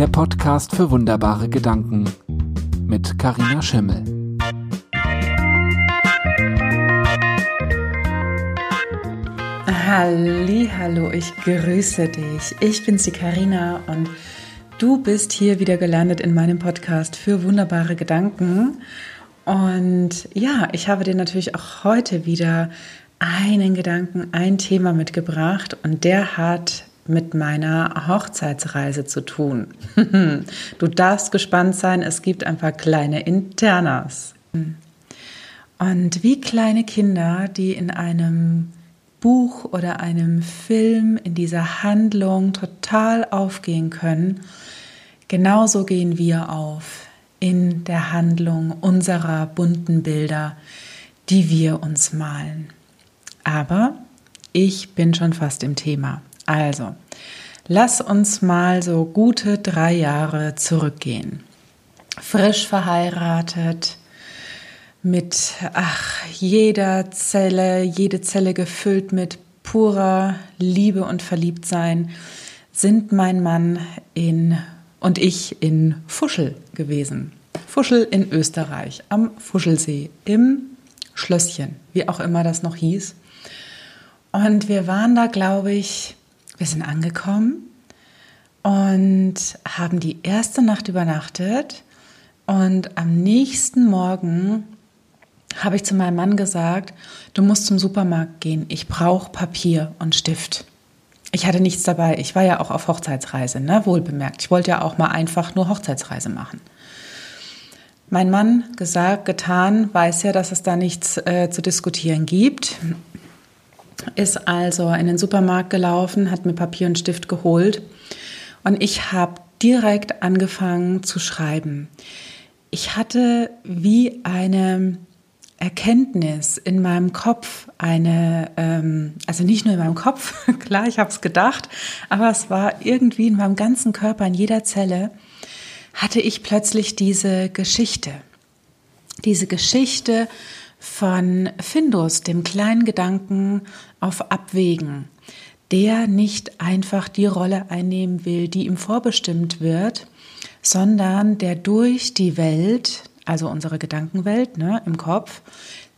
der Podcast für wunderbare Gedanken mit Karina Schimmel. Hallo, ich grüße dich. Ich bin's die Karina und du bist hier wieder gelandet in meinem Podcast für wunderbare Gedanken. Und ja, ich habe dir natürlich auch heute wieder einen Gedanken, ein Thema mitgebracht und der hat mit meiner Hochzeitsreise zu tun. du darfst gespannt sein, es gibt ein paar kleine Internas. Und wie kleine Kinder, die in einem Buch oder einem Film in dieser Handlung total aufgehen können, genauso gehen wir auf in der Handlung unserer bunten Bilder, die wir uns malen. Aber ich bin schon fast im Thema. Also, lass uns mal so gute drei Jahre zurückgehen. Frisch verheiratet, mit ach, jeder Zelle, jede Zelle gefüllt mit purer Liebe und Verliebtsein, sind mein Mann in und ich in Fuschel gewesen. Fuschel in Österreich, am Fuschelsee, im Schlösschen, wie auch immer das noch hieß. Und wir waren da, glaube ich, wir sind angekommen und haben die erste Nacht übernachtet. Und am nächsten Morgen habe ich zu meinem Mann gesagt, du musst zum Supermarkt gehen, ich brauche Papier und Stift. Ich hatte nichts dabei, ich war ja auch auf Hochzeitsreise, ne? wohlbemerkt. Ich wollte ja auch mal einfach nur Hochzeitsreise machen. Mein Mann, gesagt, getan, weiß ja, dass es da nichts äh, zu diskutieren gibt ist also in den Supermarkt gelaufen, hat mir Papier und Stift geholt und ich habe direkt angefangen zu schreiben. Ich hatte wie eine Erkenntnis in meinem Kopf, eine, ähm, also nicht nur in meinem Kopf, klar, ich habe es gedacht, aber es war irgendwie in meinem ganzen Körper, in jeder Zelle, hatte ich plötzlich diese Geschichte. Diese Geschichte von Findus, dem kleinen Gedanken auf Abwägen, der nicht einfach die Rolle einnehmen will, die ihm vorbestimmt wird, sondern der durch die Welt, also unsere Gedankenwelt ne, im Kopf,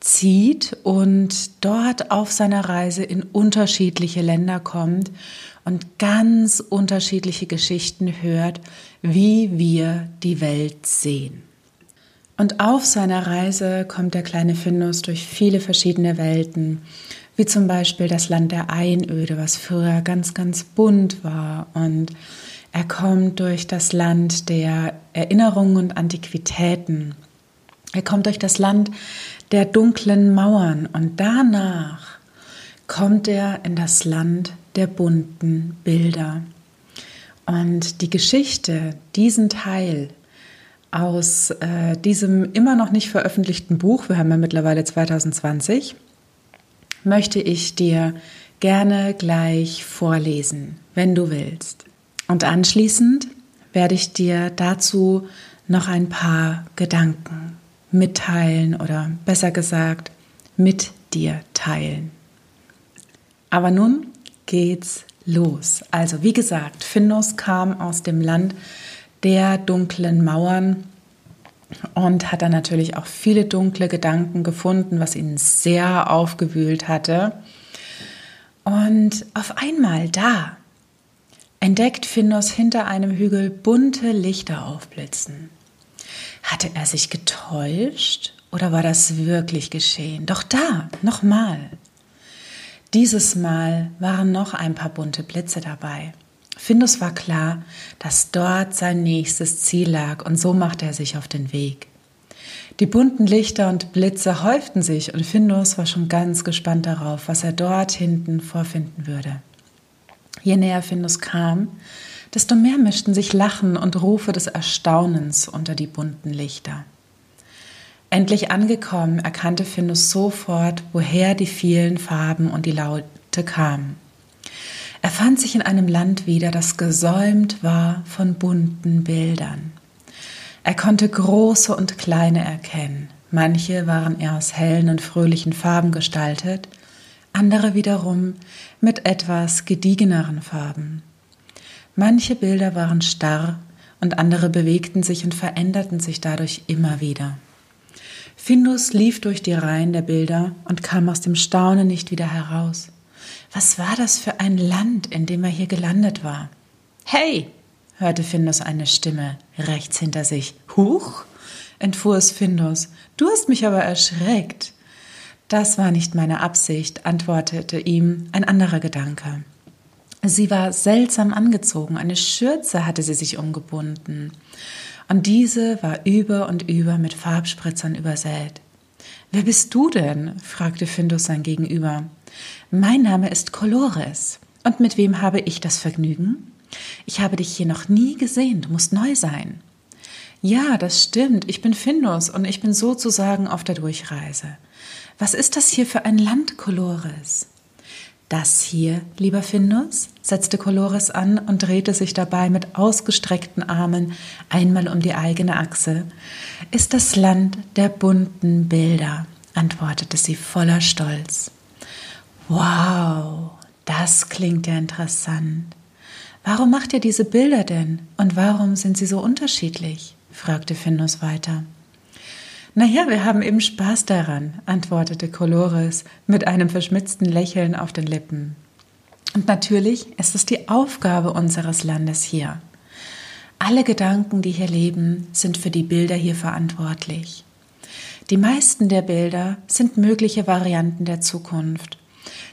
zieht und dort auf seiner Reise in unterschiedliche Länder kommt und ganz unterschiedliche Geschichten hört, wie wir die Welt sehen. Und auf seiner Reise kommt der kleine Findus durch viele verschiedene Welten, wie zum Beispiel das Land der Einöde, was früher ganz, ganz bunt war. Und er kommt durch das Land der Erinnerungen und Antiquitäten. Er kommt durch das Land der dunklen Mauern und danach kommt er in das Land der bunten Bilder. Und die Geschichte, diesen Teil aus äh, diesem immer noch nicht veröffentlichten Buch, wir haben ja mittlerweile 2020, möchte ich dir gerne gleich vorlesen, wenn du willst. Und anschließend werde ich dir dazu noch ein paar Gedanken mitteilen oder besser gesagt mit dir teilen. Aber nun geht's los. Also wie gesagt, Findus kam aus dem Land der dunklen Mauern und hat dann natürlich auch viele dunkle Gedanken gefunden, was ihn sehr aufgewühlt hatte. Und auf einmal da entdeckt Findus hinter einem Hügel bunte Lichter aufblitzen. Hatte er sich getäuscht oder war das wirklich geschehen? Doch da, nochmal. Dieses Mal waren noch ein paar bunte Blitze dabei. Findus war klar, dass dort sein nächstes Ziel lag und so machte er sich auf den Weg. Die bunten Lichter und Blitze häuften sich und Findus war schon ganz gespannt darauf, was er dort hinten vorfinden würde. Je näher Findus kam, desto mehr mischten sich Lachen und Rufe des Erstaunens unter die bunten Lichter. Endlich angekommen, erkannte Findus sofort, woher die vielen Farben und die Laute kamen. Er fand sich in einem Land wieder, das gesäumt war von bunten Bildern. Er konnte große und kleine erkennen. Manche waren eher aus hellen und fröhlichen Farben gestaltet, andere wiederum mit etwas gediegeneren Farben. Manche Bilder waren starr und andere bewegten sich und veränderten sich dadurch immer wieder. Findus lief durch die Reihen der Bilder und kam aus dem Staunen nicht wieder heraus. Was war das für ein Land, in dem er hier gelandet war? Hey! hörte Findus eine Stimme rechts hinter sich. Huch! entfuhr es Findus. Du hast mich aber erschreckt. Das war nicht meine Absicht, antwortete ihm ein anderer Gedanke. Sie war seltsam angezogen, eine Schürze hatte sie sich umgebunden, und diese war über und über mit Farbspritzern übersät. Wer bist du denn? fragte Findus sein Gegenüber. Mein Name ist Colores. Und mit wem habe ich das Vergnügen? Ich habe dich hier noch nie gesehen, du musst neu sein. Ja, das stimmt, ich bin Findus und ich bin sozusagen auf der Durchreise. Was ist das hier für ein Land, Colores? Das hier, lieber Findus, setzte Colores an und drehte sich dabei mit ausgestreckten Armen einmal um die eigene Achse, ist das Land der bunten Bilder, antwortete sie voller Stolz. Wow, das klingt ja interessant. Warum macht ihr diese Bilder denn und warum sind sie so unterschiedlich? fragte Findus weiter. Naja, wir haben eben Spaß daran, antwortete Colores mit einem verschmitzten Lächeln auf den Lippen. Und natürlich ist es die Aufgabe unseres Landes hier. Alle Gedanken, die hier leben, sind für die Bilder hier verantwortlich. Die meisten der Bilder sind mögliche Varianten der Zukunft.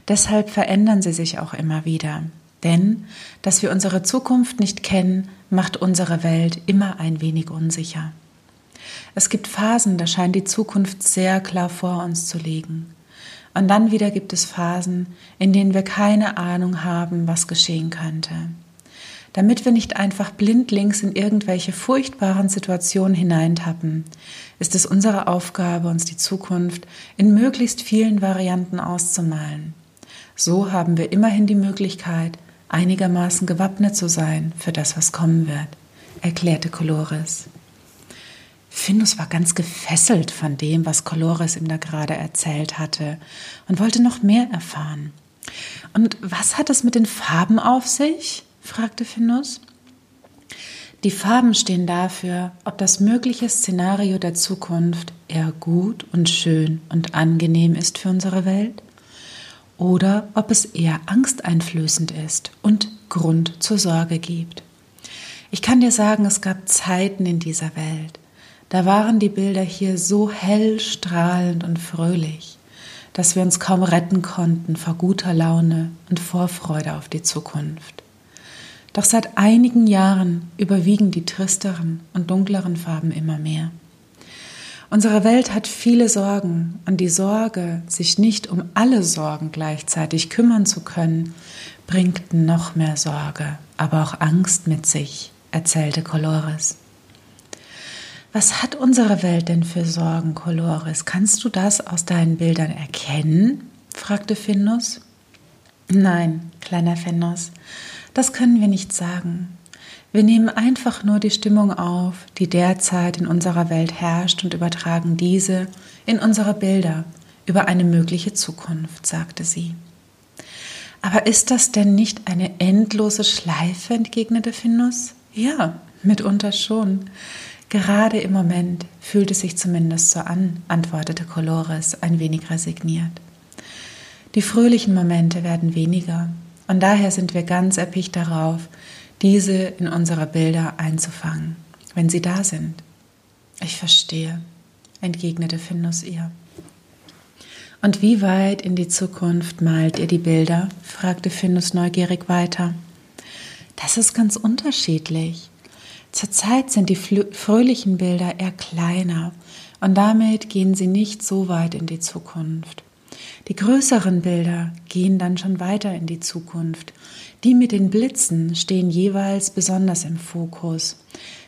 Deshalb verändern sie sich auch immer wieder. Denn, dass wir unsere Zukunft nicht kennen, macht unsere Welt immer ein wenig unsicher. Es gibt Phasen, da scheint die Zukunft sehr klar vor uns zu liegen. Und dann wieder gibt es Phasen, in denen wir keine Ahnung haben, was geschehen könnte. Damit wir nicht einfach blindlings in irgendwelche furchtbaren Situationen hineintappen, ist es unsere Aufgabe, uns die Zukunft in möglichst vielen Varianten auszumalen. So haben wir immerhin die Möglichkeit, einigermaßen gewappnet zu sein für das, was kommen wird, erklärte Colores. Findus war ganz gefesselt von dem, was Colores ihm da gerade erzählt hatte und wollte noch mehr erfahren. Und was hat es mit den Farben auf sich? fragte Findus. Die Farben stehen dafür, ob das mögliche Szenario der Zukunft eher gut und schön und angenehm ist für unsere Welt oder ob es eher angsteinflößend ist und Grund zur Sorge gibt. Ich kann dir sagen, es gab Zeiten in dieser Welt, da waren die Bilder hier so hell, strahlend und fröhlich, dass wir uns kaum retten konnten vor guter Laune und Vorfreude auf die Zukunft. Doch seit einigen Jahren überwiegen die tristeren und dunkleren Farben immer mehr. Unsere Welt hat viele Sorgen und die Sorge, sich nicht um alle Sorgen gleichzeitig kümmern zu können, bringt noch mehr Sorge, aber auch Angst mit sich, erzählte Colores. Was hat unsere Welt denn für Sorgen, Colores? Kannst du das aus deinen Bildern erkennen? fragte Findus. Nein, kleiner Findus, das können wir nicht sagen. Wir nehmen einfach nur die Stimmung auf, die derzeit in unserer Welt herrscht und übertragen diese in unsere Bilder über eine mögliche Zukunft, sagte sie. Aber ist das denn nicht eine endlose Schleife? entgegnete Findus. Ja, mitunter schon. Gerade im Moment fühlt es sich zumindest so an, antwortete Colores ein wenig resigniert. Die fröhlichen Momente werden weniger und daher sind wir ganz erpicht darauf, diese in unsere Bilder einzufangen, wenn sie da sind. Ich verstehe, entgegnete Findus ihr. Und wie weit in die Zukunft malt ihr die Bilder? fragte Findus neugierig weiter. Das ist ganz unterschiedlich. Zurzeit sind die fröhlichen Bilder eher kleiner und damit gehen sie nicht so weit in die Zukunft. Die größeren Bilder gehen dann schon weiter in die Zukunft. Die mit den Blitzen stehen jeweils besonders im Fokus.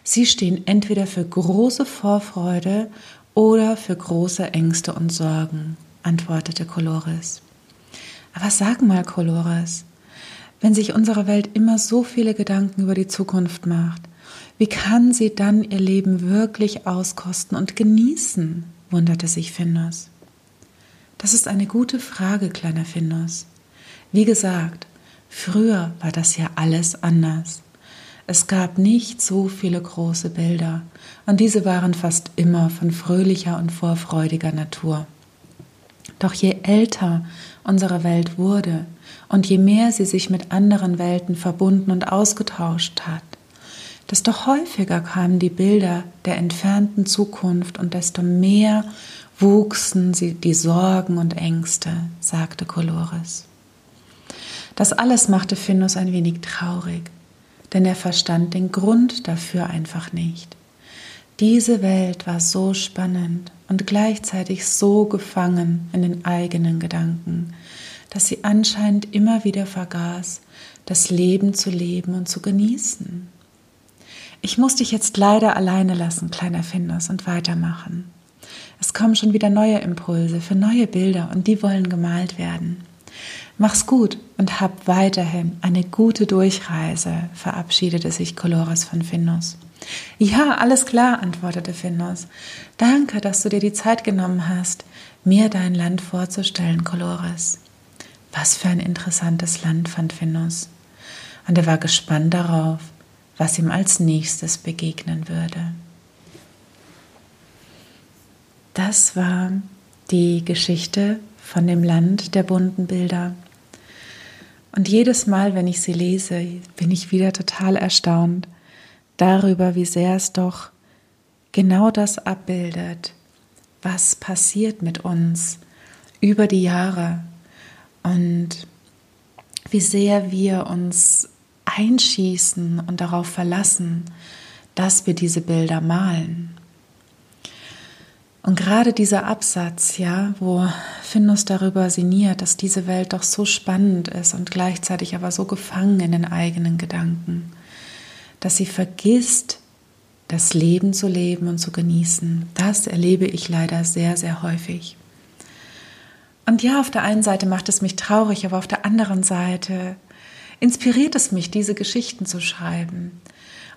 Sie stehen entweder für große Vorfreude oder für große Ängste und Sorgen, antwortete Colores. Aber sag mal, Colores, wenn sich unsere Welt immer so viele Gedanken über die Zukunft macht, wie kann sie dann ihr Leben wirklich auskosten und genießen? wunderte sich Findus. Das ist eine gute Frage, kleiner Findus. Wie gesagt, früher war das ja alles anders. Es gab nicht so viele große Bilder, und diese waren fast immer von fröhlicher und vorfreudiger Natur. Doch je älter unsere Welt wurde und je mehr sie sich mit anderen Welten verbunden und ausgetauscht hat, desto häufiger kamen die Bilder der entfernten Zukunft und desto mehr wuchsen sie die Sorgen und Ängste, sagte Colores. Das alles machte Findus ein wenig traurig, denn er verstand den Grund dafür einfach nicht. Diese Welt war so spannend und gleichzeitig so gefangen in den eigenen Gedanken, dass sie anscheinend immer wieder vergaß, das Leben zu leben und zu genießen. Ich muss dich jetzt leider alleine lassen, kleiner Findus, und weitermachen. Es kommen schon wieder neue Impulse für neue Bilder und die wollen gemalt werden. Mach's gut und hab weiterhin eine gute Durchreise, verabschiedete sich Colores von Findus. Ja, alles klar, antwortete Findus. Danke, dass du dir die Zeit genommen hast, mir dein Land vorzustellen, Colores. Was für ein interessantes Land, fand Findus. Und er war gespannt darauf, was ihm als nächstes begegnen würde. Das war die Geschichte von dem Land der bunten Bilder. Und jedes Mal, wenn ich sie lese, bin ich wieder total erstaunt darüber, wie sehr es doch genau das abbildet, was passiert mit uns über die Jahre und wie sehr wir uns einschießen und darauf verlassen, dass wir diese Bilder malen. Und gerade dieser Absatz, ja, wo Findus darüber sinniert, dass diese Welt doch so spannend ist und gleichzeitig aber so gefangen in den eigenen Gedanken, dass sie vergisst, das Leben zu leben und zu genießen. Das erlebe ich leider sehr, sehr häufig. Und ja, auf der einen Seite macht es mich traurig, aber auf der anderen Seite inspiriert es mich, diese Geschichten zu schreiben.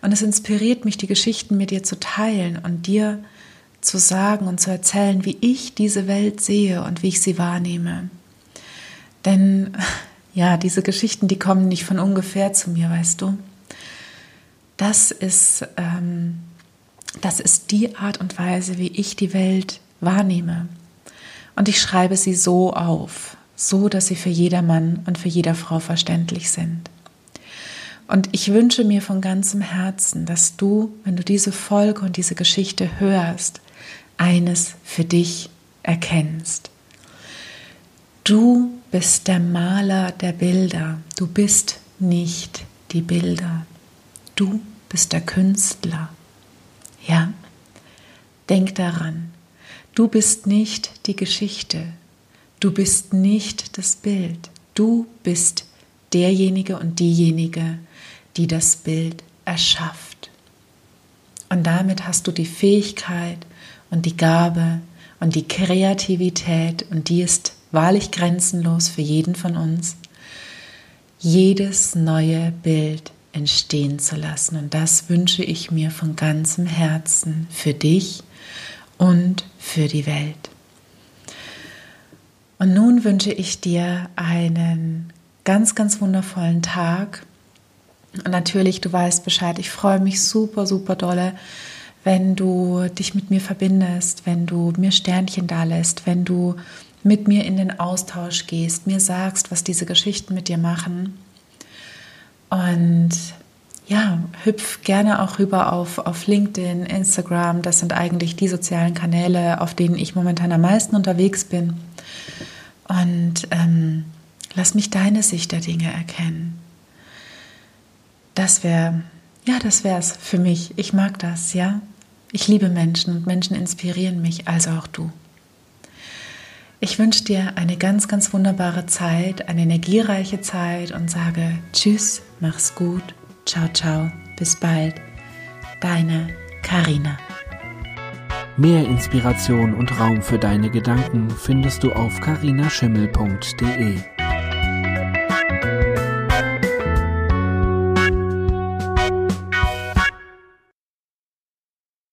Und es inspiriert mich, die Geschichten mit dir zu teilen und dir zu sagen und zu erzählen, wie ich diese Welt sehe und wie ich sie wahrnehme. Denn ja, diese Geschichten, die kommen nicht von ungefähr zu mir, weißt du. Das ist, ähm, das ist die Art und Weise, wie ich die Welt wahrnehme. Und ich schreibe sie so auf, so dass sie für jedermann und für jede Frau verständlich sind. Und ich wünsche mir von ganzem Herzen, dass du, wenn du diese Folge und diese Geschichte hörst, eines für dich erkennst. Du bist der Maler der Bilder, du bist nicht die Bilder, du bist der Künstler. Ja, denk daran, du bist nicht die Geschichte, Du bist nicht das Bild. Du bist derjenige und diejenige, die das Bild erschafft. Und damit hast du die Fähigkeit und die Gabe und die Kreativität, und die ist wahrlich grenzenlos für jeden von uns, jedes neue Bild entstehen zu lassen. Und das wünsche ich mir von ganzem Herzen für dich und für die Welt. Und nun wünsche ich dir einen ganz, ganz wundervollen Tag. Und natürlich, du weißt Bescheid, ich freue mich super, super dolle, wenn du dich mit mir verbindest, wenn du mir Sternchen da lässt, wenn du mit mir in den Austausch gehst, mir sagst, was diese Geschichten mit dir machen. Und ja, hüpf gerne auch rüber auf, auf LinkedIn, Instagram. Das sind eigentlich die sozialen Kanäle, auf denen ich momentan am meisten unterwegs bin. Und ähm, lass mich deine Sicht der Dinge erkennen. Das wäre, ja, das wäre es für mich. Ich mag das, ja. Ich liebe Menschen und Menschen inspirieren mich, also auch du. Ich wünsche dir eine ganz, ganz wunderbare Zeit, eine energiereiche Zeit und sage Tschüss, mach's gut, ciao, ciao, bis bald. Deine Karina. Mehr Inspiration und Raum für deine Gedanken findest du auf carinaschimmel.de.